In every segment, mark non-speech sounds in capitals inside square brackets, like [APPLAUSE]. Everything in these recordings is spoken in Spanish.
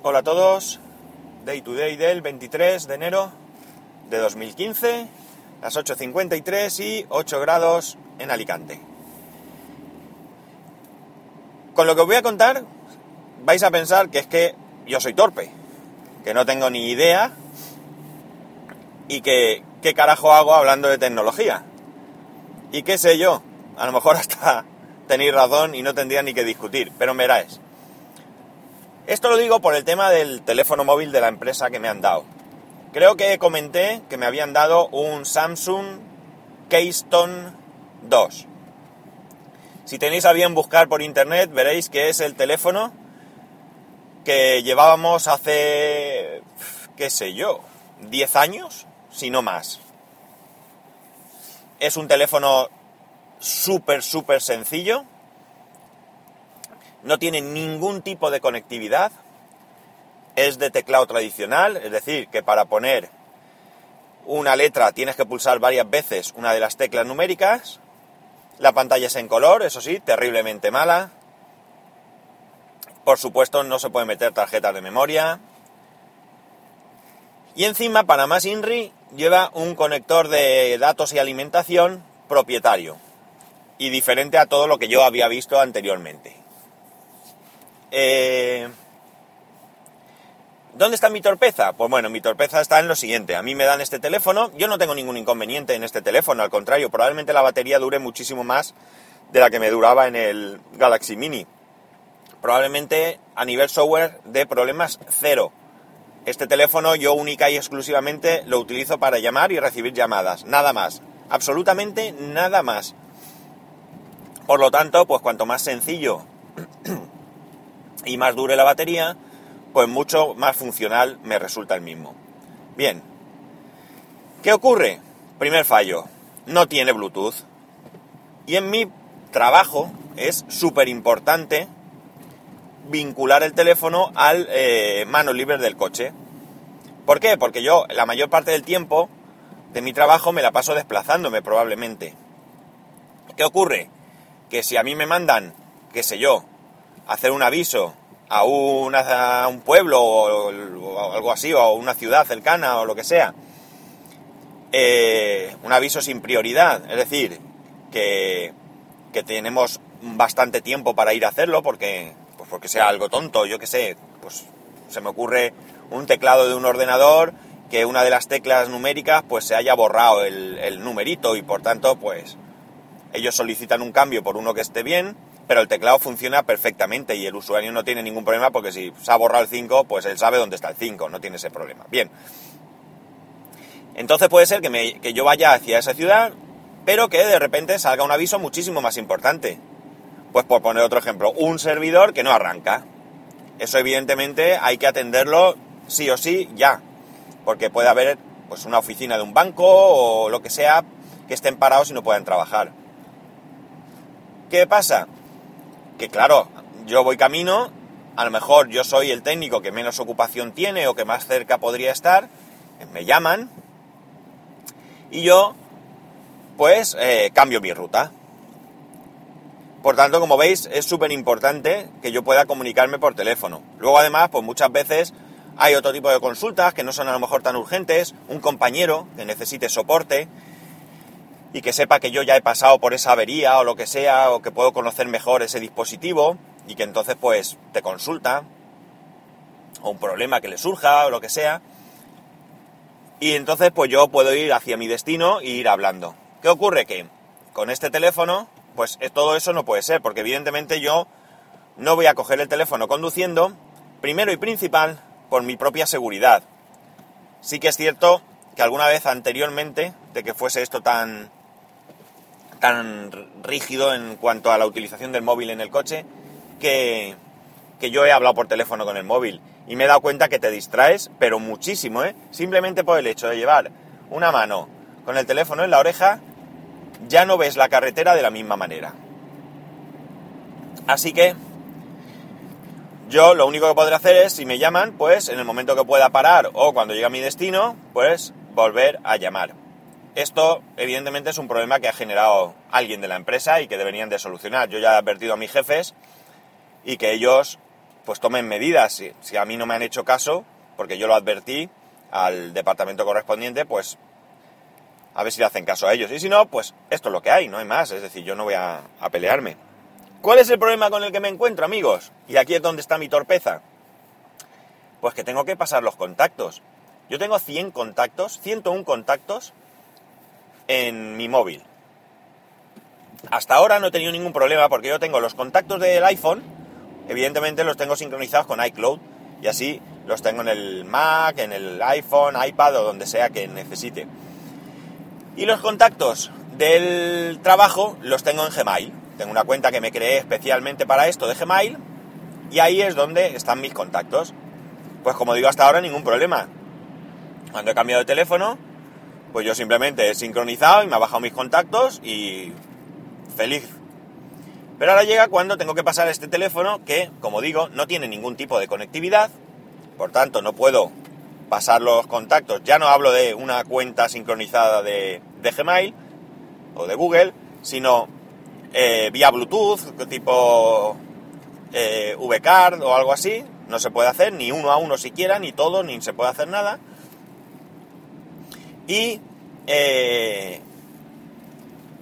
Hola a todos, Day to Day del 23 de enero de 2015, las 8.53 y 8 grados en Alicante. Con lo que os voy a contar, vais a pensar que es que yo soy torpe, que no tengo ni idea y que qué carajo hago hablando de tecnología. Y qué sé yo, a lo mejor hasta [LAUGHS] tenéis razón y no tendría ni que discutir, pero veráis. Esto lo digo por el tema del teléfono móvil de la empresa que me han dado. Creo que comenté que me habían dado un Samsung Keystone 2. Si tenéis a bien buscar por internet, veréis que es el teléfono que llevábamos hace, qué sé yo, 10 años, si no más. Es un teléfono súper, súper sencillo no tiene ningún tipo de conectividad, es de teclado tradicional, es decir, que para poner una letra tienes que pulsar varias veces una de las teclas numéricas, la pantalla es en color, eso sí, terriblemente mala, por supuesto no se puede meter tarjetas de memoria, y encima, para más INRI, lleva un conector de datos y alimentación propietario y diferente a todo lo que yo había visto anteriormente. Eh, ¿Dónde está mi torpeza? Pues bueno, mi torpeza está en lo siguiente. A mí me dan este teléfono, yo no tengo ningún inconveniente en este teléfono, al contrario, probablemente la batería dure muchísimo más de la que me duraba en el Galaxy Mini. Probablemente a nivel software de problemas cero. Este teléfono yo única y exclusivamente lo utilizo para llamar y recibir llamadas, nada más. Absolutamente nada más. Por lo tanto, pues cuanto más sencillo y más dure la batería, pues mucho más funcional me resulta el mismo. Bien, ¿qué ocurre? Primer fallo, no tiene Bluetooth. Y en mi trabajo es súper importante vincular el teléfono al eh, mano libre del coche. ¿Por qué? Porque yo la mayor parte del tiempo de mi trabajo me la paso desplazándome probablemente. ¿Qué ocurre? Que si a mí me mandan, qué sé yo, hacer un aviso a, un pueblo o, algo así, o una ciudad cercana o lo que sea, eh, un aviso sin prioridad, es decir, que, que, tenemos bastante tiempo para ir a hacerlo porque, pues porque sea algo tonto, yo que sé, pues se me ocurre un teclado de un ordenador que una de las teclas numéricas pues se haya borrado el, el numerito y por tanto pues ellos solicitan un cambio por uno que esté bien pero el teclado funciona perfectamente y el usuario no tiene ningún problema porque si se ha borrado el 5, pues él sabe dónde está el 5, no tiene ese problema. Bien. Entonces puede ser que, me, que yo vaya hacia esa ciudad, pero que de repente salga un aviso muchísimo más importante. Pues por poner otro ejemplo, un servidor que no arranca. Eso evidentemente hay que atenderlo sí o sí ya, porque puede haber pues una oficina de un banco o lo que sea que estén parados y no puedan trabajar. ¿Qué pasa? Que claro, yo voy camino, a lo mejor yo soy el técnico que menos ocupación tiene o que más cerca podría estar, me llaman y yo pues eh, cambio mi ruta. Por tanto, como veis, es súper importante que yo pueda comunicarme por teléfono. Luego, además, pues muchas veces hay otro tipo de consultas que no son a lo mejor tan urgentes, un compañero que necesite soporte, y que sepa que yo ya he pasado por esa avería o lo que sea, o que puedo conocer mejor ese dispositivo y que entonces pues te consulta, o un problema que le surja o lo que sea, y entonces pues yo puedo ir hacia mi destino e ir hablando. ¿Qué ocurre? Que con este teléfono pues eh, todo eso no puede ser, porque evidentemente yo no voy a coger el teléfono conduciendo, primero y principal, por mi propia seguridad. Sí que es cierto que alguna vez anteriormente, de que fuese esto tan, tan rígido en cuanto a la utilización del móvil en el coche que, yo he hablado por teléfono con el móvil y me he dado cuenta que te distraes, pero muchísimo, ¿eh? Simplemente por el hecho de llevar una mano con el teléfono en la oreja, ya no ves la carretera de la misma manera. Así que yo lo único que podré hacer es, si me llaman, pues en el momento que pueda parar o cuando llegue a mi destino, pues volver a llamar. Esto, evidentemente, es un problema que ha generado alguien de la empresa y que deberían de solucionar. Yo ya he advertido a mis jefes y que ellos pues tomen medidas. Si, a mí no me han hecho caso, porque yo lo advertí al departamento correspondiente, pues a ver si le hacen caso a ellos. Y si no, pues esto es lo que hay, no hay más. Es decir, yo no voy a, a pelearme. ¿Cuál es el problema con el que me encuentro, amigos? Y aquí es donde está mi torpeza. Pues que tengo que pasar los contactos. Yo tengo 100 contactos, 101 contactos en mi móvil. Hasta ahora no he tenido ningún problema porque yo tengo los contactos del iPhone, evidentemente los tengo sincronizados con iCloud y así los tengo en el Mac, en el iPhone, iPad o donde sea que necesite. Y los contactos del trabajo los tengo en Gmail. Tengo una cuenta que me creé especialmente para esto de Gmail y ahí es donde están mis contactos. Pues como digo hasta ahora ningún problema. Cuando he cambiado de teléfono, pues yo simplemente he sincronizado y me ha bajado mis contactos y feliz. Pero ahora llega cuando tengo que pasar este teléfono que, como digo, no tiene ningún tipo de conectividad, por tanto no puedo pasar los contactos. Ya no hablo de una cuenta sincronizada de, Gmail o de Google, sino eh, vía Bluetooth, tipo eh, VCard o algo así. No se puede hacer ni uno a uno siquiera, ni todo, ni se puede hacer nada. Y eh,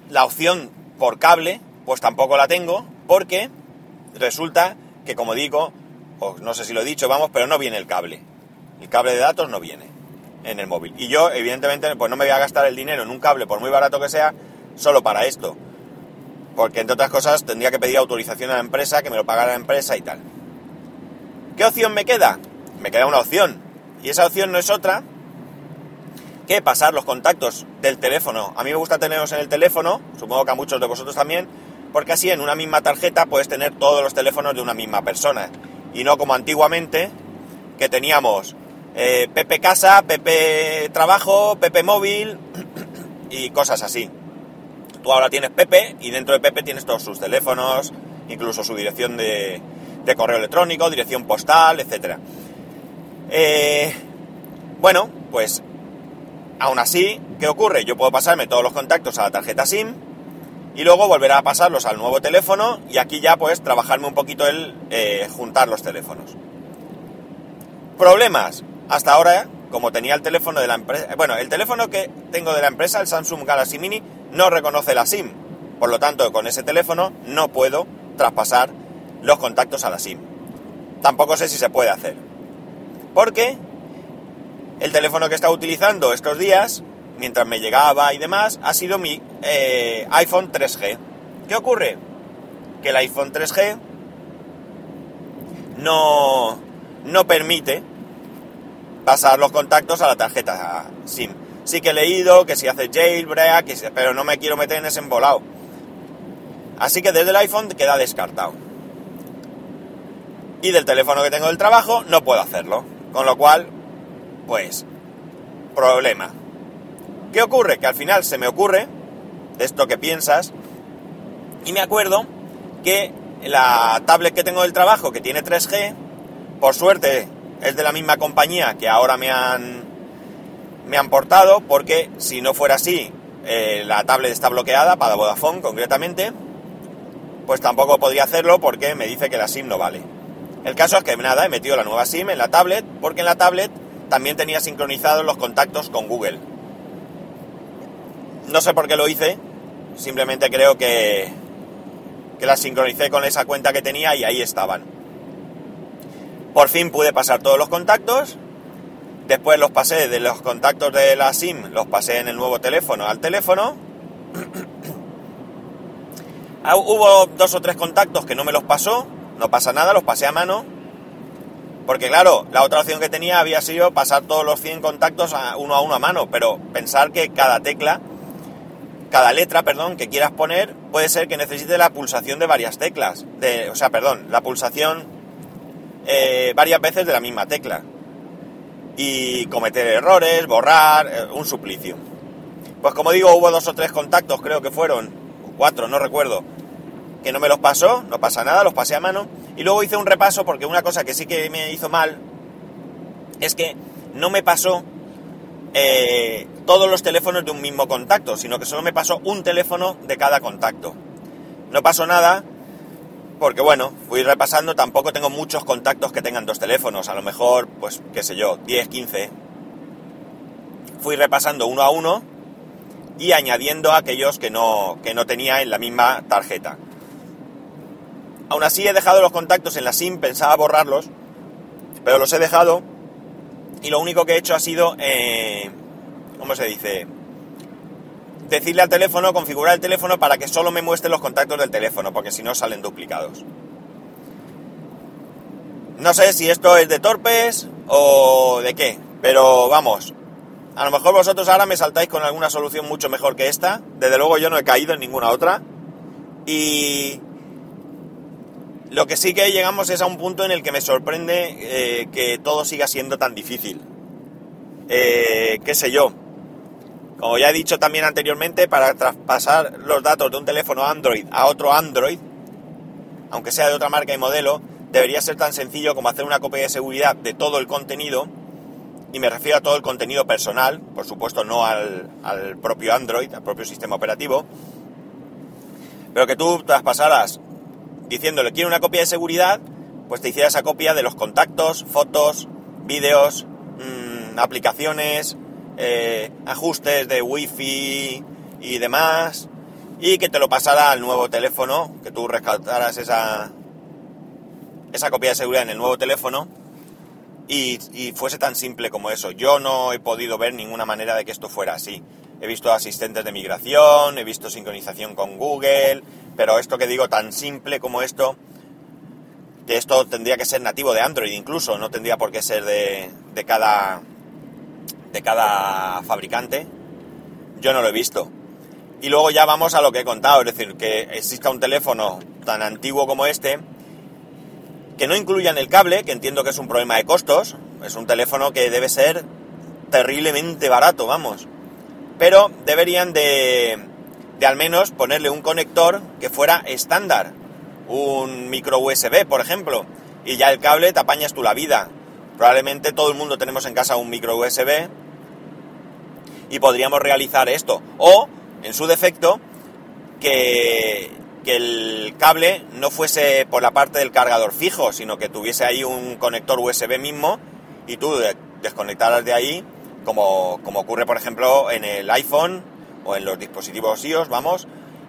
la opción por cable, pues tampoco la tengo, porque resulta que, como digo, o no sé si lo he dicho, vamos, pero no viene el cable. El cable de datos no viene en el móvil. Y yo, evidentemente, pues no me voy a gastar el dinero en un cable, por muy barato que sea, solo para esto. Porque, entre otras cosas, tendría que pedir autorización a la empresa, que me lo pagara la empresa y tal. ¿Qué opción me queda? Me queda una opción. Y esa opción no es otra que pasar los contactos del teléfono. A mí me gusta tenerlos en el teléfono, supongo que a muchos de vosotros también, porque así en una misma tarjeta puedes tener todos los teléfonos de una misma persona. Y no como antiguamente, que teníamos eh, Pepe Casa, Pepe Trabajo, Pepe Móvil [CLEARS THROAT] y cosas así. Tú ahora tienes Pepe y dentro de Pepe tienes todos sus teléfonos, incluso su dirección de, de correo electrónico, dirección postal, etc. Eh, bueno, pues Aún así, ¿qué ocurre? Yo puedo pasarme todos los contactos a la tarjeta SIM y luego volver a pasarlos al nuevo teléfono y aquí ya pues trabajarme un poquito el eh, juntar los teléfonos. Problemas. Hasta ahora, como tenía el teléfono de la empresa... Bueno, el teléfono que tengo de la empresa, el Samsung Galaxy Mini, no reconoce la SIM. Por lo tanto, con ese teléfono no puedo traspasar los contactos a la SIM. Tampoco sé si se puede hacer. Porque el teléfono que he estado utilizando estos días, mientras me llegaba y demás, ha sido mi eh, iPhone 3G. ¿Qué ocurre? Que el iPhone 3G no, no permite pasar los contactos a la tarjeta SIM. Sí que he leído que si hace jailbreak, pero no me quiero meter en ese embolado. Así que desde el iPhone queda descartado. Y del teléfono que tengo del trabajo no puedo hacerlo. Con lo cual, pues, problema. ¿Qué ocurre? Que al final se me ocurre, de esto que piensas, y me acuerdo que la tablet que tengo del trabajo, que tiene 3G, por suerte es de la misma compañía que ahora me han, me han portado, porque si no fuera así, eh, la tablet está bloqueada para Vodafone concretamente, pues tampoco podría hacerlo porque me dice que la SIM no vale. El caso es que nada, he metido la nueva SIM en la tablet, porque en la tablet también tenía sincronizados los contactos con Google. No sé por qué lo hice, simplemente creo que, que las sincronicé con esa cuenta que tenía y ahí estaban. Por fin pude pasar todos los contactos, después los pasé de los contactos de la SIM, los pasé en el nuevo teléfono al teléfono. [COUGHS] Ah, hubo dos o tres contactos que no me los pasó, no pasa nada, los pasé a mano porque claro, la otra opción que tenía había sido pasar todos los 100 contactos a uno a uno a mano, pero pensar que cada tecla, cada letra, perdón, que quieras poner, puede ser que necesite la pulsación de varias teclas. De, o sea, perdón, la pulsación eh, varias veces de la misma tecla. Y cometer errores, borrar, eh, un suplicio. Pues como digo, hubo dos o tres contactos, creo que fueron, cuatro, no recuerdo, que no me los pasó, no pasa nada, los pasé a mano. Y luego hice un repaso porque una cosa que sí que me hizo mal es que no me pasó eh, todos los teléfonos de un mismo contacto, sino que solo me pasó un teléfono de cada contacto. No pasó nada Porque bueno, fui repasando, tampoco tengo muchos contactos que tengan dos teléfonos, a lo mejor, pues, qué sé yo, 10, 15. Fui repasando uno a uno y añadiendo aquellos que no, que no tenía en la misma tarjeta. Aún así he dejado los contactos en la SIM, pensaba borrarlos, pero los he dejado y lo único que he hecho ha sido, eh, ¿cómo se dice? decirle al teléfono, configurar el teléfono para que solo me muestre los contactos del teléfono, porque si no salen duplicados. No sé si esto es de torpes o de qué, pero vamos, a lo mejor vosotros ahora me saltáis con alguna solución mucho mejor que esta, desde luego yo no he caído en ninguna otra, y lo que sí que llegamos es a un punto en el que me sorprende eh, que todo siga siendo tan difícil. Eh, qué sé yo, como ya he dicho también anteriormente, para traspasar los datos de un teléfono Android a otro Android, aunque sea de otra marca y modelo, debería ser tan sencillo como hacer una copia de seguridad de todo el contenido, y me refiero a todo el contenido personal, por supuesto no al, propio Android, al propio sistema operativo, pero que tú traspasaras diciéndole quiero una copia de seguridad, pues te hiciera esa copia de los contactos, fotos, vídeos, mm, aplicaciones, eh, ajustes de wifi y demás, y que te lo pasara al nuevo teléfono, que tú rescataras esa, esa copia de seguridad en el nuevo teléfono y, y, fuese tan simple como eso. Yo no he podido ver ninguna manera de que esto fuera así. He visto asistentes de migración, he visto sincronización con Google, pero esto que digo tan simple como esto, que esto tendría que ser nativo de Android incluso, no tendría por qué ser de, cada de cada fabricante, yo no lo he visto. Y luego ya vamos a lo que he contado, es decir, que exista un teléfono tan antiguo como este, que no incluyan el cable, que entiendo que es un problema de costos, es un teléfono que debe ser terriblemente barato, vamos. Pero deberían de, de al menos ponerle un conector que fuera estándar, un micro USB, por ejemplo, y ya el cable te apañas tú la vida. Probablemente todo el mundo tenemos en casa un micro USB y podríamos realizar esto. O, en su defecto, que, el cable no fuese por la parte del cargador fijo, sino que tuviese ahí un conector USB mismo y tú desconectaras de ahí, como, como ocurre por ejemplo en el iPhone o en los dispositivos iOS, vamos,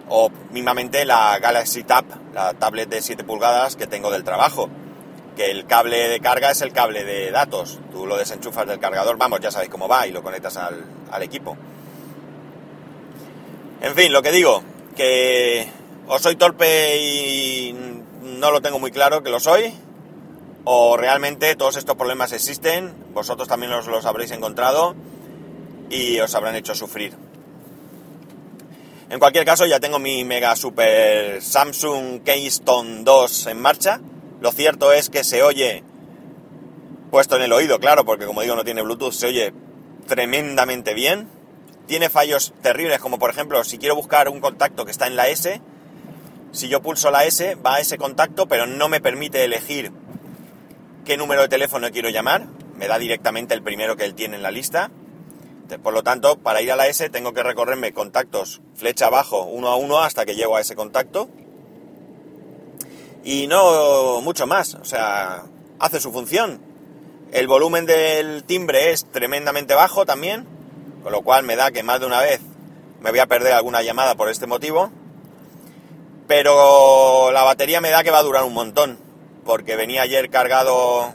o mismamente la Galaxy Tab, la tablet de 7 pulgadas que tengo del trabajo que el cable de carga es el cable de datos. Tú lo desenchufas del cargador, vamos, ya sabéis cómo va y lo conectas al, equipo. En fin, lo que digo, que o soy torpe y no lo tengo muy claro que lo soy, o realmente todos estos problemas existen, vosotros también los, los habréis encontrado y os habrán hecho sufrir. En cualquier caso, ya tengo mi mega super Samsung Keystone 2 en marcha lo cierto es que se oye, puesto en el oído, claro, porque como digo no tiene Bluetooth, se oye tremendamente bien. Tiene fallos terribles, como por ejemplo, si quiero buscar un contacto que está en la S, si yo pulso la S, va a ese contacto, pero no me permite elegir qué número de teléfono quiero llamar. Me da directamente el primero que él tiene en la lista. Por lo tanto, para ir a la S tengo que recorrerme contactos flecha abajo, uno a uno, hasta que llego a ese contacto y no mucho más, o sea, hace su función. El volumen del timbre es tremendamente bajo también, con lo cual me da que más de una vez me voy a perder alguna llamada por este motivo. Pero la batería me da que va a durar un montón, porque venía ayer cargado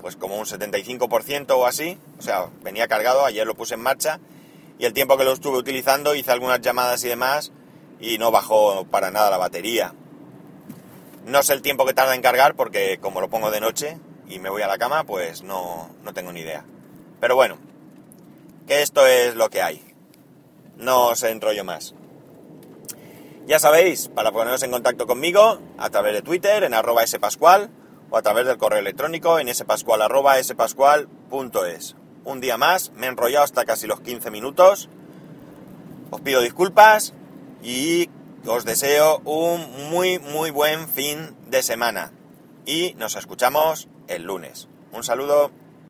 pues como un 75% o así, o sea, venía cargado, ayer lo puse en marcha y el tiempo que lo estuve utilizando hice algunas llamadas y demás y no bajó para nada la batería. No sé el tiempo que tarda en cargar porque como lo pongo de noche y me voy a la cama, pues no, no tengo ni idea. Pero bueno, que esto es lo que hay. No os enrollo más. Ya sabéis, para poneros en contacto conmigo, a través de Twitter, en arroba spascual, o a través del correo electrónico en spascual.es. Un día más, me he enrollado hasta casi los 15 minutos. Os pido disculpas y os deseo un muy muy buen fin de semana y nos escuchamos el lunes. Un saludo.